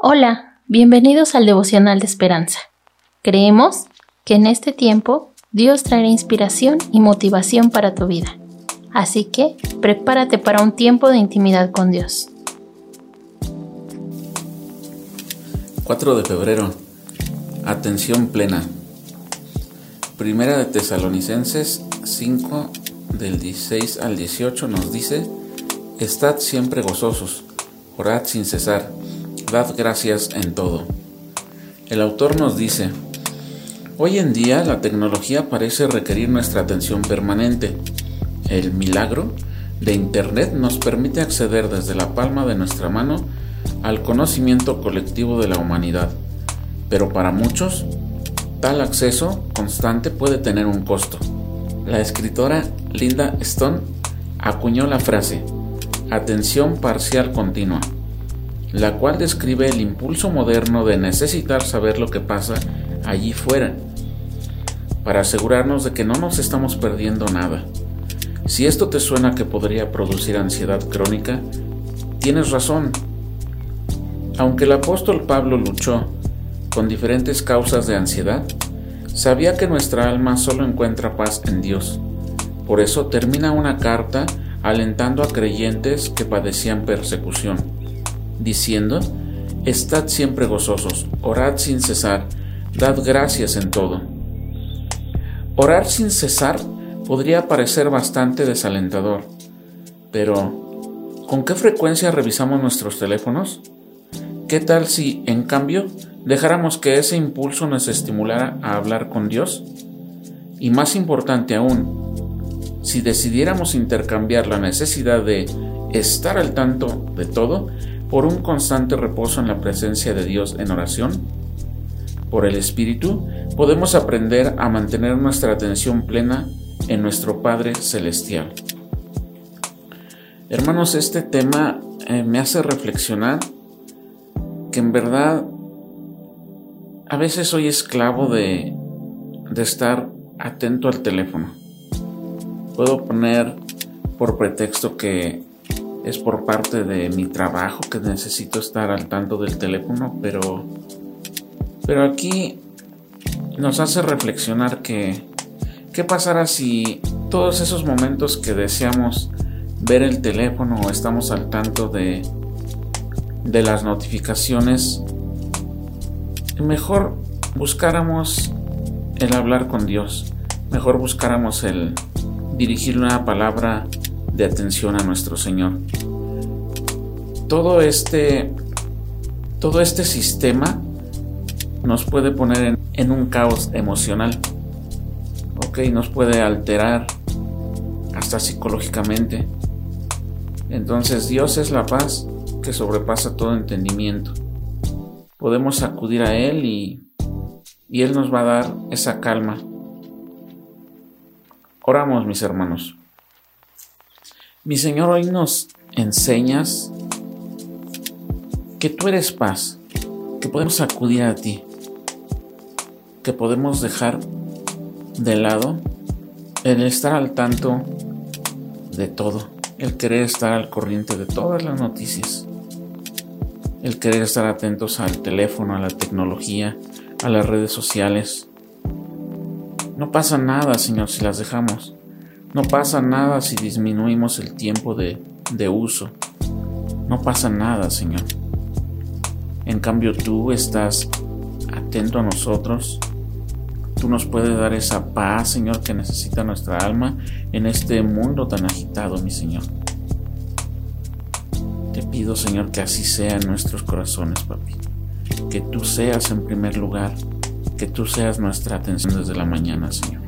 Hola, bienvenidos al devocional de esperanza. Creemos que en este tiempo Dios traerá inspiración y motivación para tu vida. Así que prepárate para un tiempo de intimidad con Dios. 4 de febrero. Atención plena. Primera de Tesalonicenses 5 del 16 al 18 nos dice, Estad siempre gozosos, orad sin cesar dad gracias en todo. El autor nos dice, hoy en día la tecnología parece requerir nuestra atención permanente. El milagro de Internet nos permite acceder desde la palma de nuestra mano al conocimiento colectivo de la humanidad, pero para muchos, tal acceso constante puede tener un costo. La escritora Linda Stone acuñó la frase, atención parcial continua la cual describe el impulso moderno de necesitar saber lo que pasa allí fuera, para asegurarnos de que no nos estamos perdiendo nada. Si esto te suena que podría producir ansiedad crónica, tienes razón. Aunque el apóstol Pablo luchó con diferentes causas de ansiedad, sabía que nuestra alma solo encuentra paz en Dios. Por eso termina una carta alentando a creyentes que padecían persecución diciendo, Estad siempre gozosos, orad sin cesar, dad gracias en todo. Orar sin cesar podría parecer bastante desalentador, pero ¿con qué frecuencia revisamos nuestros teléfonos? ¿Qué tal si, en cambio, dejáramos que ese impulso nos estimulara a hablar con Dios? Y más importante aún, si decidiéramos intercambiar la necesidad de estar al tanto de todo por un constante reposo en la presencia de Dios en oración? Por el Espíritu podemos aprender a mantener nuestra atención plena en nuestro Padre Celestial. Hermanos, este tema eh, me hace reflexionar que en verdad a veces soy esclavo de, de estar atento al teléfono. Puedo poner por pretexto que es por parte de mi trabajo que necesito estar al tanto del teléfono, pero, pero aquí nos hace reflexionar que qué pasará si todos esos momentos que deseamos ver el teléfono o estamos al tanto de, de las notificaciones, mejor buscáramos el hablar con Dios, mejor buscáramos el dirigir una palabra de atención a nuestro Señor. Todo este, todo este sistema nos puede poner en, un caos emocional. Ok, nos puede alterar hasta psicológicamente. Entonces Dios es la paz que sobrepasa todo entendimiento. Podemos acudir a Él y, y Él nos va a dar esa calma. Oramos mis hermanos. Mi Señor, hoy nos enseñas que tú eres paz, que podemos acudir a ti, que podemos dejar de lado el estar al tanto de todo, el querer estar al corriente de todas las noticias, el querer estar atentos al teléfono, a la tecnología, a las redes sociales. No pasa nada, Señor, si las dejamos. No pasa nada si disminuimos el tiempo de, uso. No pasa nada, Señor. En cambio, tú estás atento a nosotros. Tú nos puedes dar esa paz, Señor, que necesita nuestra alma en este mundo tan agitado, mi Señor. Te pido, Señor, que así sea en nuestros corazones, papi. Que tú seas en primer lugar, que tú seas nuestra atención desde la mañana, Señor.